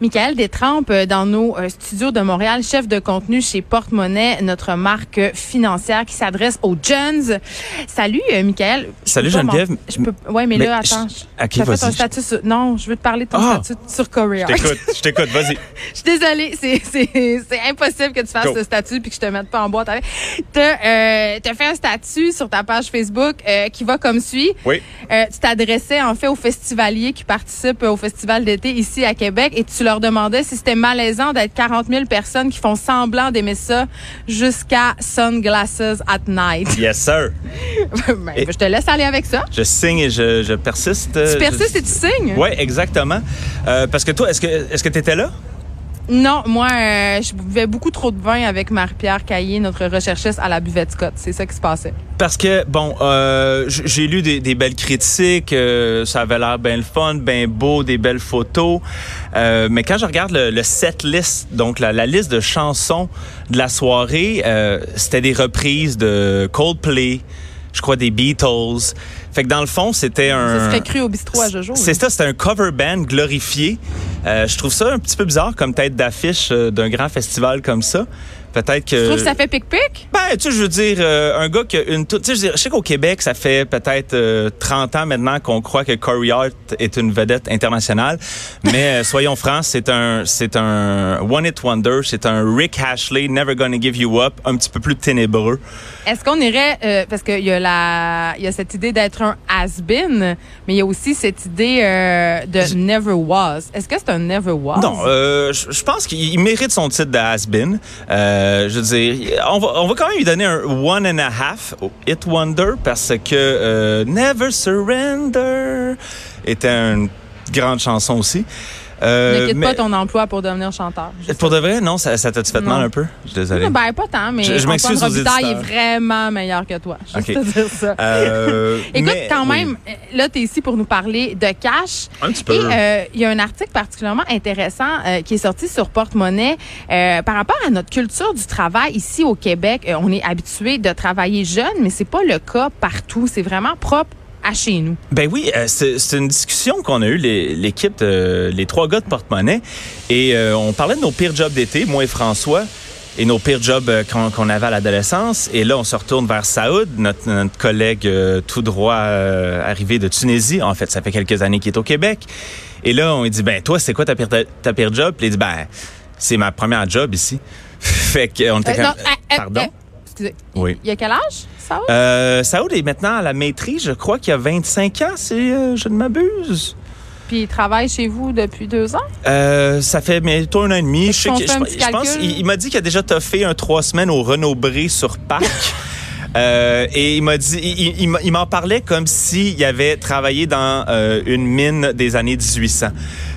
Michael Détrempe euh, dans nos euh, studios de Montréal, chef de contenu chez Porte-Monnaie, notre marque financière qui s'adresse aux jeunes. Salut, euh, Michael. Salut Geneviève. Je peux, ouais, mais, Mais là, je- attends. ok, t'as fait ton statut sur- non, je veux te parler de ton Ah! statut sur Courier. Je t'écoute, je t'écoute, vas-y. Je suis désolée, c'est, c'est, c'est impossible que tu fasses Go. ce statut puis que je te mette pas en boîte avec. T'as, euh, t'as fait un statut sur ta page Facebook euh, qui va comme suit. Oui. Euh, tu t'adressais en fait aux festivaliers qui participent au festival d'été ici à Québec et tu leur demandais si c'était malaisant d'être 40 000 personnes qui font semblant d'aimer ça jusqu'à Sunglasses at Night. Yes, sir. Ben, Et- je te laisse aller avec ça. Je signe et je, je persiste. Tu persistes et tu signes? Oui, exactement. Euh, parce que toi, est-ce que est-ce que tu étais là? Non, moi, euh, je buvais beaucoup trop de vin avec Marie-Pierre Caillé, notre recherchiste à la buvette Scott. C'est ça qui se passait. Parce que, bon, euh, j'ai lu des, des belles critiques, euh, ça avait l'air bien le fun, bien beau, des belles photos. Mais quand je regarde le, le set list, donc la, la liste de chansons de la soirée, c'était des reprises de Coldplay, je crois des Beatles. Fait que dans le fond, c'était un... Ça serait cru au bistrot à Jojo. C'est ça, c'est un cover band glorifié. Euh, je trouve ça un petit peu bizarre comme tête d'affiche euh, d'un grand festival comme ça. Peut-être que. Tu trouves que ça fait pic-pic? Ben, tu sais, je veux dire, euh, un gars qui a une... toute- Tu sais, je sais qu'au Québec, ça fait peut-être euh, 30 ans maintenant qu'on croit que Corey Hart est une vedette internationale. Mais euh, soyons francs, c'est un c'est un one-hit wonder. C'est un Rick Ashley, Never Gonna Give You Up, un petit peu plus ténébreux. Est-ce qu'on irait, euh, parce qu'il y a la, y a cette idée d'être un has-been, mais il y a aussi cette idée euh, de never was. Est-ce que c'est un never was? Non, euh, je pense qu'il il mérite son titre de has-been. Euh, je veux dire, on va, on va quand même lui donner un one and a half au Hit Wonder parce que euh, Never Surrender était une grande chanson aussi. Euh, ne quitte mais pas ton emploi pour devenir chanteur. Pour de vrai, non, ça, ça t'a-tu fait Non. mal un peu? Je suis désolé. Ben, pas tant, mais Je- je m'excuse aux est vraiment meilleur que toi. Juste Ok. te dire ça. Euh, Écoute, mais- quand même, là, tu es ici pour nous parler de cash. Un petit peu. Et euh, il y a un article particulièrement intéressant qui est sorti sur Porte-Monnaie par rapport à notre culture du travail ici au Québec. On est habitué de travailler jeune, mais c'est pas le cas partout. C'est vraiment propre à chez nous. Ben oui, euh, c'est une discussion qu'on a eue, l'équipe, de- les trois gars de porte-monnaie. Et euh, on parlait de nos pires jobs d'été, moi et François, et nos pires jobs euh, qu'on qu'on avait à l'adolescence. Et là, on se retourne vers Saoud, notre, notre collègue euh, tout droit euh, arrivé de Tunisie. En fait, ça fait quelques années qu'il est au Québec. Et là, on lui dit, ben toi, c'est quoi ta pire, ta, ta pire job? Puis il dit, ben, c'est ma première job ici. fait qu'on était Euh, comme, non, pardon? excusez. Oui. Il y a quel âge, Euh, Saoud est maintenant à la maîtrise, je crois qu'il a 25 ans, si euh, je ne m'abuse. Puis il travaille chez vous depuis deux ans? Euh, ça fait bientôt un an et demi. Je, que- pense il, il m'a dit qu'il a déjà toffé un trois semaines au Renault Bré sur Pâques. Euh, et il m'a dit, il, m'en parlait comme s'il avait travaillé dans euh, une mine des années 1800.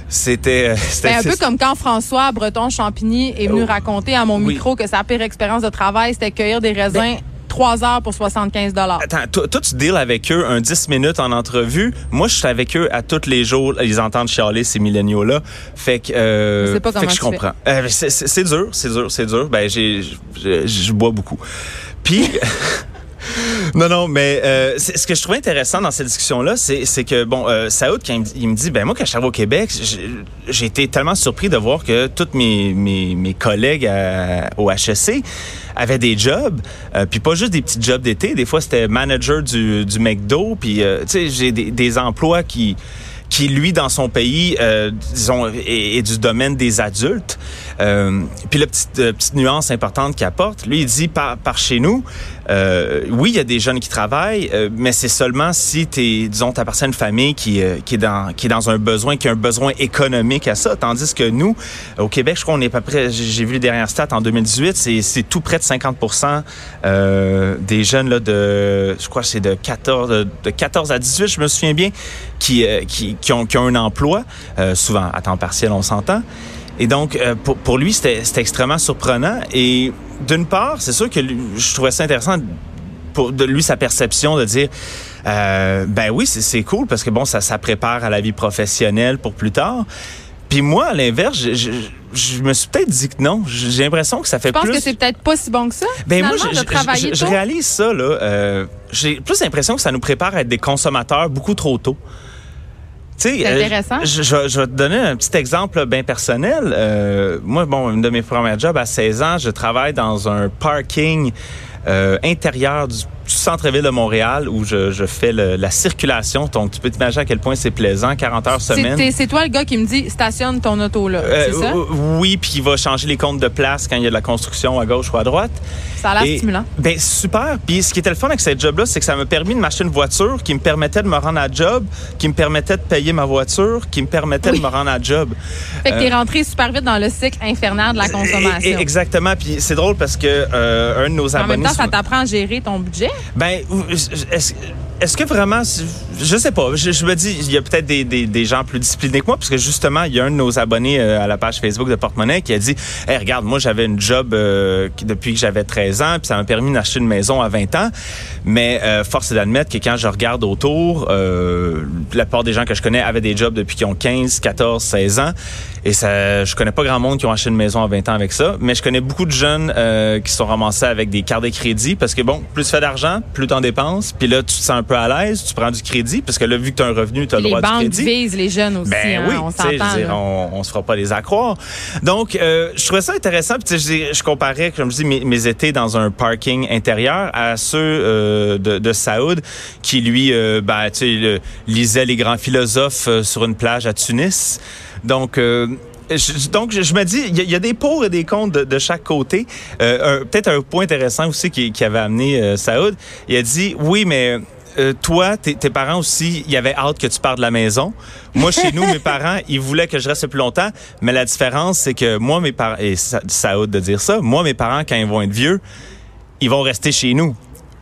C'était, c'était Ben, un peu comme quand François Breton Champigny est venu Oh. raconter à mon Oui. Ben micro que sa pire expérience de travail, c'était cueillir des raisins trois heures pour 75 dollars. Attends, toi, tu deals avec eux un 10 minutes en entrevue. Moi, je suis avec eux à tous les jours. Ils entendent chialer, ces milléniaux-là. Fait que, euh, Je pas fait que je comprends. Euh, c'est, dur, c'est dur, c'est dur. Ben, je, bois beaucoup. Puis, non, non, mais euh, ce que je trouvais intéressant dans cette discussion-là, c'est, que, bon, euh, Saoud, quand il me, dit- il me dit, ben moi, quand je suis au Québec, j'ai, j'ai été tellement surpris de voir que tous mes, mes, mes collègues à- au HSC avaient des jobs, euh, puis pas juste des petits jobs d'été. Des fois, c'était manager du, du McDo, puis, euh, tu sais, j'ai des, des emplois qui qui, lui, dans son pays, euh, disons, est, est du domaine des adultes. Euh, puis la petite, euh, petite nuance importante qu'il apporte, lui, il dit, par, par chez nous, euh, oui, il y a des jeunes qui travaillent, euh, mais c'est seulement si t'es, disons, t'appartiens à une famille qui, euh, qui, est dans, qui est dans un besoin, qui a un besoin économique à ça. Tandis que nous, au Québec, je crois qu'on est peu près, j'ai vu les dernières stats en 2018, c'est, c'est tout près de 50 euh, des jeunes là, de, je crois que c'est de 14, de, de 14 à 18, je me souviens bien, qui, qui, qui, ont, qui ont un emploi, souvent à temps partiel, on s'entend. Et donc, euh, pour, pour lui, c'était extrêmement surprenant. Et d'une part, c'est sûr que lui- je trouvais ça intéressant pour de lui sa perception de dire euh, ben oui c'est cool parce que bon ça ça prépare à la vie professionnelle pour plus tard puis moi à l'inverse je, je, je me suis peut-être dit que non. J'ai l'impression que ça fait Je pense plus. que c'est peut-être pas si bon que ça. Ben moi, je, réalise ça là. euh, J'ai plus l'impression que ça nous prépare à être des consommateurs beaucoup trop tôt. Euh, je, je- je vais te donner un petit exemple bien personnel. Euh, moi, bon, une de mes premières jobs à 16 ans, je travaille dans un parking euh, intérieur du, du centre-ville de Montréal où je, je fais le- la circulation. Donc, tu peux t'imaginer à quel point c'est plaisant, 40 heures semaine. t'es- c'est toi le gars qui me dit stationne ton auto là. Euh, c'est ça? oui, puis il va changer les comptes de place quand il y a de la construction à gauche ou à droite. Ça a l'air stimulant. Ben super. Puis ce qui était le fun avec cette job-là, c'est que ça m'a permis de m'acheter une voiture qui me permettait de me rendre à job, qui me permettait de payer ma voiture, qui me permettait Oui. de me rendre à job. Fait que t'es euh, rentré super vite dans le cycle infernal de la consommation. Exactement. Puis c'est drôle parce que euh, un de nos en même abonnés. temps, ça t'apprend à gérer ton budget. Ben, est-ce est-ce que vraiment, je sais pas, je, me dis, il y a peut-être des, des, gens plus disciplinés que moi, parce que justement, il y a un de nos abonnés euh, à la page Facebook de Porte-Monnaie qui a dit, hey, regarde, moi, j'avais une job euh, depuis que j'avais 13 ans, puis ça m'a permis d'acheter une maison à 20 ans, mais euh, force est d'admettre que quand je regarde autour, euh, la plupart des gens que je connais avaient des jobs depuis qu'ils ont 15, 14, 16 ans, et ça, je connais pas grand monde qui ont acheté une maison à 20 ans avec ça, mais je connais beaucoup de jeunes euh, qui sont ramassés avec des cartes de crédit, parce que bon, plus tu fais d'argent, plus t'en dépenses, puis là, tu te sens un peu à l'aise, tu prends du crédit, parce que là, vu que tu as un revenu, tu as le Les droit du banques crédit. visent les jeunes aussi. Ben hein, oui, on tu sais, je veux s'entend. dire, on, on se fera pas les accroire. Donc, euh, je trouvais ça intéressant. Puis, tu je, je comparais, comme je dis, mes, mes étés dans un parking intérieur à ceux euh, de, de Saoud, qui lui, euh, ben, tu sais, lisait les grands philosophes euh, sur une plage à Tunis. Donc, euh, je, donc, je, je me dis, il y, a- il y a des pour et des contre de, de chaque côté. Euh, Peut-être un point intéressant aussi qui, qui avait amené euh, Saoud. Il a dit, oui, mais euh, toi, tes, tes parents aussi, il y avait hâte que tu partes de la maison. Moi, chez nous, mes parents, ils voulaient que je reste plus longtemps. Mais la différence, c'est que moi, mes parents, et ça, Saoud de dire ça, moi, mes parents, quand ils vont être vieux, ils vont rester chez nous.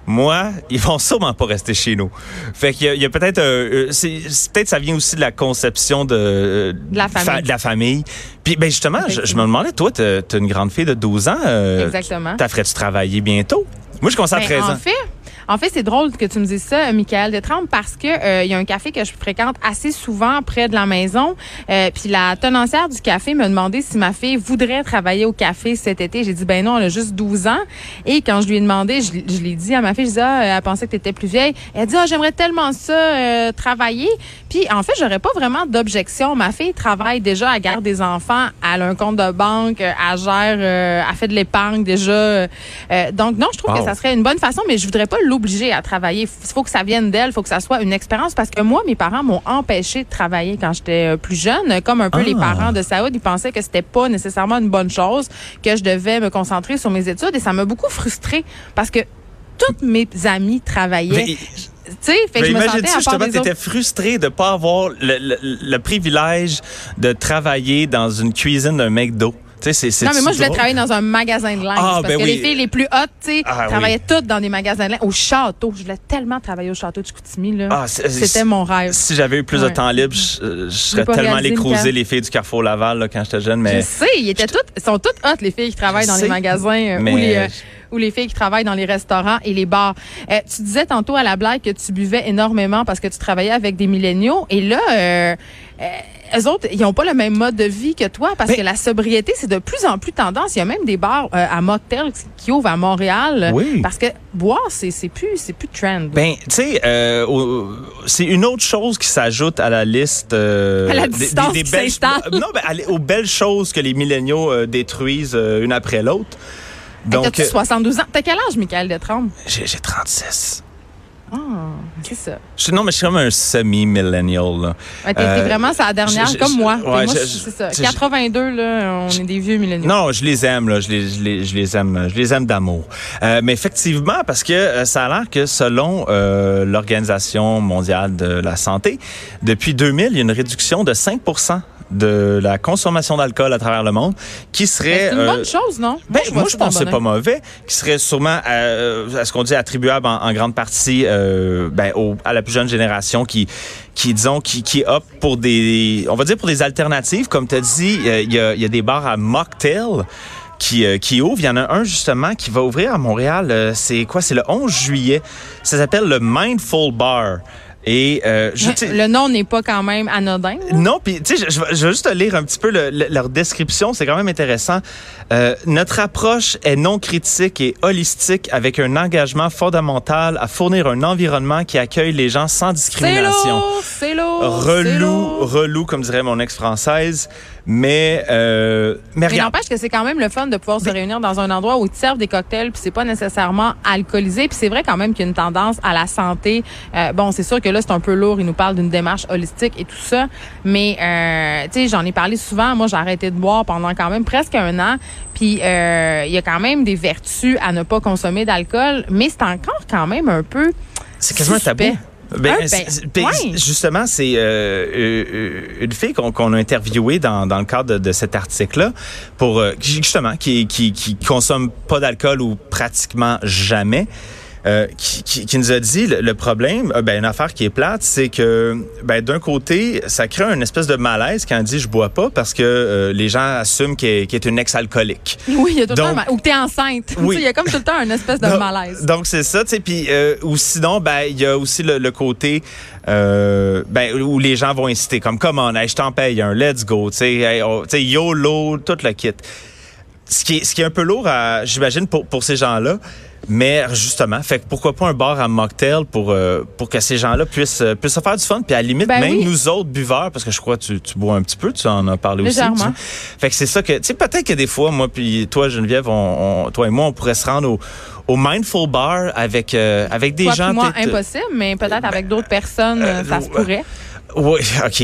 Moi, ils vont sûrement pas rester chez nous. Fait qu'il y a, peut-être, euh, c'est- peut-être ça vient aussi de la conception de, euh, De la famille. de la famille. Puis, ben justement, je, je me demandais, toi, t'as as une grande fille de 12 ans. euh, Exactement. T'as ferais-tu travailler bientôt? Moi, je commence à Ben, 13 en ans. fait, en fait, c'est drôle que tu me dises ça, Michael Détrempe, parce que euh, il y a un café que je fréquente assez souvent près de la maison. Euh, puis la tenancière du café m'a demandé si ma fille voudrait travailler au café cet été. J'ai dit ben non, elle a juste 12 ans. Et quand je lui ai demandé, je, je l'ai dit à ma fille, je disais ah, elle pensait que tu étais plus vieille. Elle a dit ah, j'aimerais tellement ça euh, travailler. Puis en fait, j'aurais pas vraiment d'objection. Ma fille travaille déjà, elle garde des enfants, elle a un compte de banque, euh, elle gère, euh, elle fait de l'épargne déjà. Euh, donc non, je trouve Wow. que ça serait une bonne façon, mais je voudrais pas l'obliger à travailler. Il faut que ça vienne d'elle, il faut que ça soit une expérience parce que moi, mes parents m'ont empêché de travailler quand j'étais euh, plus jeune, comme un peu Ah. les parents de Saoud, ils pensaient que c'était pas nécessairement une bonne chose, que je devais me concentrer sur mes études et ça m'a beaucoup frustrée parce que toutes mes amies travaillaient. Mais- tu sais, fait que je me sentais imagine-tu à part justement, des tu étais frustré de pas avoir le, le- le privilège de travailler dans une cuisine d'un McDo? Tu sais, c'est, c'est Non, mais moi, je voulais drôle. travailler dans un magasin de linge. Ah, parce ben que oui. les filles les plus hautes, tu sais, Ah, oui. travaillaient toutes dans des magasins de linge. Au château. Je voulais tellement travailler au château de Chicoutimi, là. Ah, C'était mon rêve. Si j'avais eu plus de temps libre, je, euh, je serais tellement allé Michael. les filles du Carrefour Laval là, quand j'étais jeune. Mais Je sais, ils étaient toutes, ils sont toutes hot les filles qui travaillent Je dans sais, les magasins euh, mais- ou les euh, ou les filles qui travaillent dans les restaurants et les bars. Euh, tu disais tantôt à la blague que tu buvais énormément parce que tu travaillais avec des milléniaux et là euh, euh, eux autres, ils ont pas le même mode de vie que toi parce Mais- que la sobriété, c'est de plus en plus tendance. Il y a même des bars euh, à motel qui ouvrent à Montréal Oui. parce que boire, c'est c'est plus c'est plus trend. Ben, tu sais, euh, c'est une autre chose qui s'ajoute à la liste. euh, À la des- distance qui belles, non, ben, aux belles choses que les milléniaux euh, détruisent une après l'autre. Donc, T'as-tu euh, 72 ans? T'as quel âge, Michael Detrempe? j'ai j'ai 36. Ah, c'est ça. Je- non, mais je suis comme un semi-millennial. là. Ouais, t'es Euh, vraiment sa dernière, je- je- comme moi. ouais, moi, c'est ça. je- 82, là, on est des vieux milléniaux. Non, je les aime, là. Je les, je les, aime, je les aime d'amour. Euh, mais effectivement, parce que euh, ça a l'air que selon l'Organisation mondiale de la santé, depuis 2000, il y a une réduction de 5 de la consommation d'alcool à travers le monde, qui serait C'est une euh, bonne chose, non? ben, moi, je pense que c'est pas mauvais, qui serait sûrement, euh, à ce qu'on dit, attribuable en, en grande partie euh, ben, au- à la plus jeune génération qui, qui disons, qui, qui opte pour des, on va dire pour des alternatives. Comme tu as dit, euh, il y, a, il y a des bars à mocktail qui, euh, qui ouvrent. Il y en a un, justement, qui va ouvrir à Montréal. euh, c'est quoi? C'est le 11 juillet. Ça s'appelle le Mindful Bar. Et euh, je, Le nom n'est pas quand même anodin. là? non, puis tu sais, je, je vais- juste te lire un petit peu le- le- leur description, c'est quand même intéressant. Euh, notre approche est non critique et holistique avec un engagement fondamental à fournir un environnement qui accueille les gens sans C'est discrimination. lourd, c'est lourd. c'est Relou, lourd. relou, comme dirait mon ex-française. Mais, euh, mais Mais n'empêche que c'est quand même le fun de pouvoir se réunir dans un endroit où ils te servent des cocktails puis c'est pas nécessairement alcoolisé. Puis c'est vrai quand même qu'il y a une tendance à la santé. Euh, bon, c'est sûr que là c'est un peu lourd, ils nous parlent d'une démarche holistique et tout ça, mais euh, tu sais, j'en ai parlé souvent. Moi, j'ai arrêté de boire pendant quand même presque un an, puis euh, il y a quand même des vertus à ne pas consommer d'alcool, mais c'est encore quand même un peu C'est quasiment un tabou. Ben, Un, ben, ben, ouais. Justement, c'est euh, euh, une fille qu'on a interviewée dans, dans le cadre de, cet article-là, pour euh, qui- justement qui, qui qui consomme pas d'alcool ou pratiquement jamais. Euh, qui, qui, qui nous a dit le, le problème, euh, ben, une affaire qui est plate, c'est que ben, d'un côté, ça crée une espèce de malaise quand elle dit je bois pas parce que euh, les gens assument qu'elle est une ex-alcoolique. oui, il y a tout le temps ou que t'es enceinte. Tu Oui. Il y a comme tout le temps une espèce de Donc- malaise. Donc c'est ça, tu sais. Puis ou sinon, ben il y a aussi le, le côté ben où les gens vont inciter, comme come on, hey, je t'en paye un, let's go, tu sais, hey, oh, tu sais, YOLO, tout le kit. Ce qui est, ce qui est un peu lourd, j'imagine pour pour ces gens-là. Mais justement, fait que pourquoi pas un bar à mocktail pour euh, pour que ces gens-là puissent euh, puissent se faire du fun, puis à la limite Ben même oui. nous autres buveurs, parce que je crois que tu, tu bois un petit peu, tu en as parlé aussi. Tu- fait que c'est ça que, tu sais, peut-être que des fois, moi puis toi, Geneviève, on, on- toi et moi, on pourrait se rendre au, au Mindful Bar avec, euh, avec des Toi gens. moi, peut-être- impossible, mais peut-être avec d'autres personnes, euh, ça se pourrait. Oui, OK.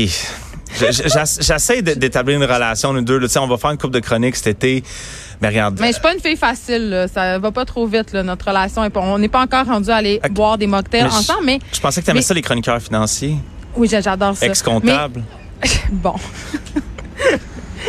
Je- je- j'ess- J'essaie d'établir une relation, nous deux. là. Tu sais, on va faire une coupe de chroniques cet été. Mais regarde. Mais je suis pas une fille facile, là. ça va pas trop vite, là, notre relation. On n'est pas encore rendu à aller boire des mocktails Mais ensemble, mais Je pensais que tu aimais Mais- ça, les chroniqueurs financiers, oui, j'a- j'adore ça. ex-comptables. Mais- bon.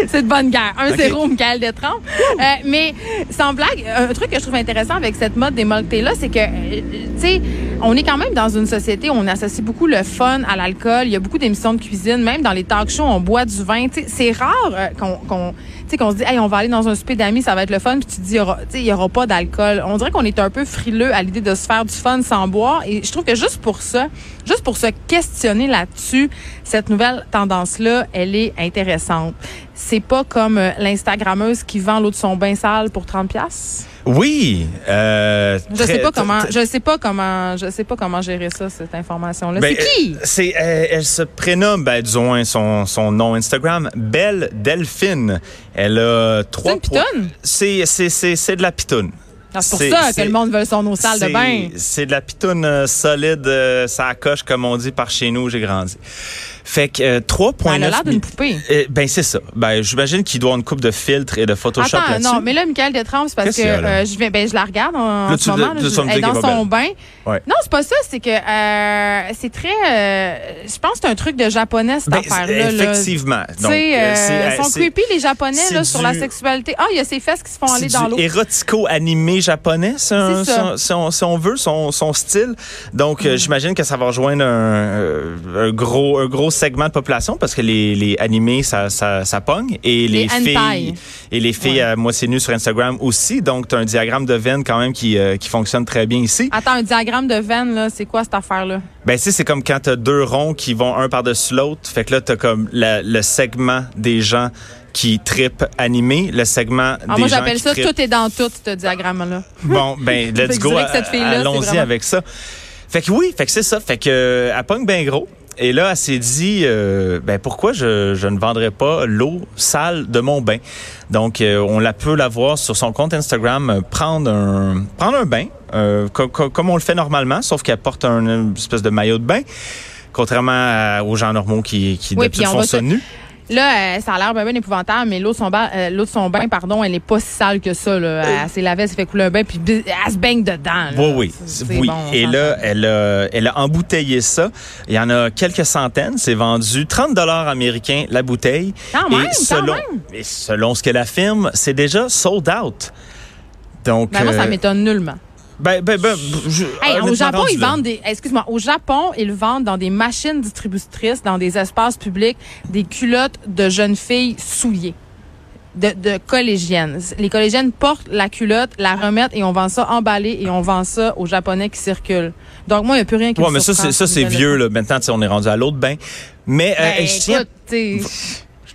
C'est de bonne guerre. 1-0, Michael Détrempe. Euh, mais sans blague, un truc que je trouve intéressant avec cette mode des mocktails-là, c'est que, euh, tu sais, on est quand même dans une société où on associe beaucoup le fun à l'alcool. Il y a beaucoup d'émissions de cuisine. Même dans les talk shows, on boit du vin. C'est rare euh, qu'on sais, qu'on se dit, hey, on va aller dans un souper d'amis, ça va être le fun, puis tu te dis, il y aura, tu sais, il y aura pas d'alcool. On dirait qu'on est un peu frileux à l'idée de se faire du fun sans boire. Et je trouve que juste pour ça, juste pour se questionner là-dessus, cette nouvelle tendance-là, elle est intéressante. C'est pas comme euh, l'Instagrammeuse qui vend l'eau de son bain sale pour 30 pièces. Oui. Euh, Je sais pas comment, je sais pas comment, je sais pas comment gérer ça, cette information-là. Ben, c'est qui? euh, C'est, euh, elle se prénomme, ben, disons son, son nom Instagram, Belle Delphine. Elle a trois. une? C'est, c'est, c'est, c'est de la pitoune. C'est pour ça que le monde veut son eau sale de bain. C'est de la pitoune euh, solide, euh, ça coche, comme on dit par chez nous, où j'ai grandi. Fait que euh, 3,9 Elle a l'air d'une poupée. Euh, ben c'est ça. Ben j'imagine qu'il doit une coupe de filtres et de Photoshop Attends, là-dessus. non, mais là, Michael Détrempe, c'est parce Qu'est-ce que qu'il y a, là? euh, je, vais, ben, je la regarde en, en Là, ce tu- moment. là, tu je- vas me elle est dire dans qu'elle est pas son bain. Ouais. Non, c'est pas ça. C'est que euh, c'est très. euh, je pense que c'est un truc de japonais, cette Ben, affaire-là. là. effectivement. Donc, sais, euh, euh, c'est- euh, sont c'est- creepy, les Japonais, c'est là, sur la du- sexualité. Ah, il y a ces fesses qui se font aller C'est dans du l'eau. érotico-animé japonais, ça. si, on, si si veut, son, son style. Donc, Mm. euh, j'imagine que ça va rejoindre un, euh, un gros, un gros segment de population parce que les, les animés, ça, ça, ça pogne. Et les, Les hentai. filles, et les filles Ouais. à moitié nues sur Instagram aussi. Donc, tu as un diagramme de veine quand même qui, euh, qui fonctionne très bien ici. Attends, un diagramme de veine, là, c'est quoi cette affaire-là? Ben, tu sais, c'est comme quand t'as deux ronds qui vont un par-dessus l'autre. Fait que là, t'as comme la- le segment des gens qui tripent animés, le segment Ah, des moi, gens j'appelle ça trippent tout est dans tout, ce diagramme-là. Bon, ben, let's go. Allons-y vraiment- avec ça. Fait que oui, fait que c'est ça. Fait que euh, elle pogne bien gros. Et là, elle s'est dit, euh, ben pourquoi je, je ne vendrais pas l'eau sale de mon bain? Donc, euh, on la peut la voir sur son compte Instagram euh, prendre un prendre un bain, co- co- comme on le fait normalement, sauf qu'elle porte un une espèce de maillot de bain, contrairement à- aux gens normaux qui, qui Oui, d'habitude font ça se- nu. Là, euh, ça a l'air bien, bien épouvantable, mais l'eau de son, bain, euh, l'eau de son bain, pardon, elle est pas si sale que ça. Là. Elle s'est lavée, elle s'est fait couler un bain, puis elle se baigne dedans. là. Oui, oui. C'est- oui. c'est bon, on Et là, elle a, elle a embouteillé ça. Il y en a quelques centaines. C'est vendu 30 dollars américains la bouteille. Quand même, et quand selon, même. et selon ce qu'elle affirme, c'est déjà sold out. Donc, Ben, moi, ça euh, m'étonne nullement. Ben, ben, ben, je- Hey, au Japon, ils là. vendent des. Excuse-moi, au Japon, ils vendent dans des machines distributrices, dans des espaces publics, des culottes de jeunes filles souillées. de, de collégiennes. Les collégiennes portent la culotte, la remettent et on vend ça emballé et on vend ça aux Japonais qui circulent. Donc moi, il n'y a plus rien qui Ouais, me mais ça, c'est, ça, vieux, là. Maintenant, on est rendu à l'autre bain. Mais, euh, Ben, je tiens.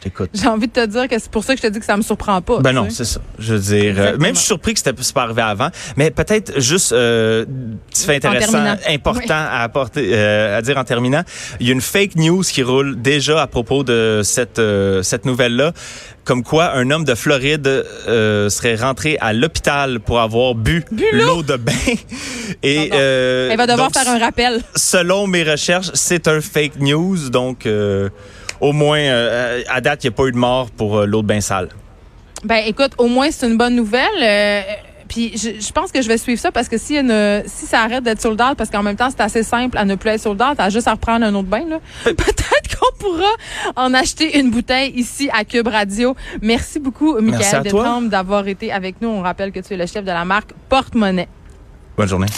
T'écoute. j'ai envie de te dire que c'est pour ça que je te dis que ça me surprend pas. Ben non, c'est ça. Je veux dire, euh, même je suis surpris que c'était pas arrivé avant, mais peut-être juste euh, petit fait intéressant, important Oui. à apporter, euh, à dire en terminant. Il y a une fake news qui roule déjà à propos de cette euh, cette nouvelle là, comme quoi un homme de Floride serait rentré à l'hôpital pour avoir bu, l'eau de bain. Et Non, va devoir donc, faire un rappel. selon mes recherches, c'est un fake news, donc. Au moins, euh, à date, il n'y a pas eu de mort pour euh, l'eau de bain sale. Ben écoute, au moins c'est une bonne nouvelle. euh, puis je, je pense que je vais suivre ça parce que si, une, si ça arrête d'être sold out, parce qu'en même temps c'est assez simple à ne plus être sold out, t'as juste à reprendre un autre bain là. Peut-être qu'on pourra en acheter une bouteille ici à Cube Radio. Merci beaucoup, à Michael. Détrempe, d'avoir été avec nous. On rappelle que tu es le chef de la marque Porte-Monnaie. Bonne journée.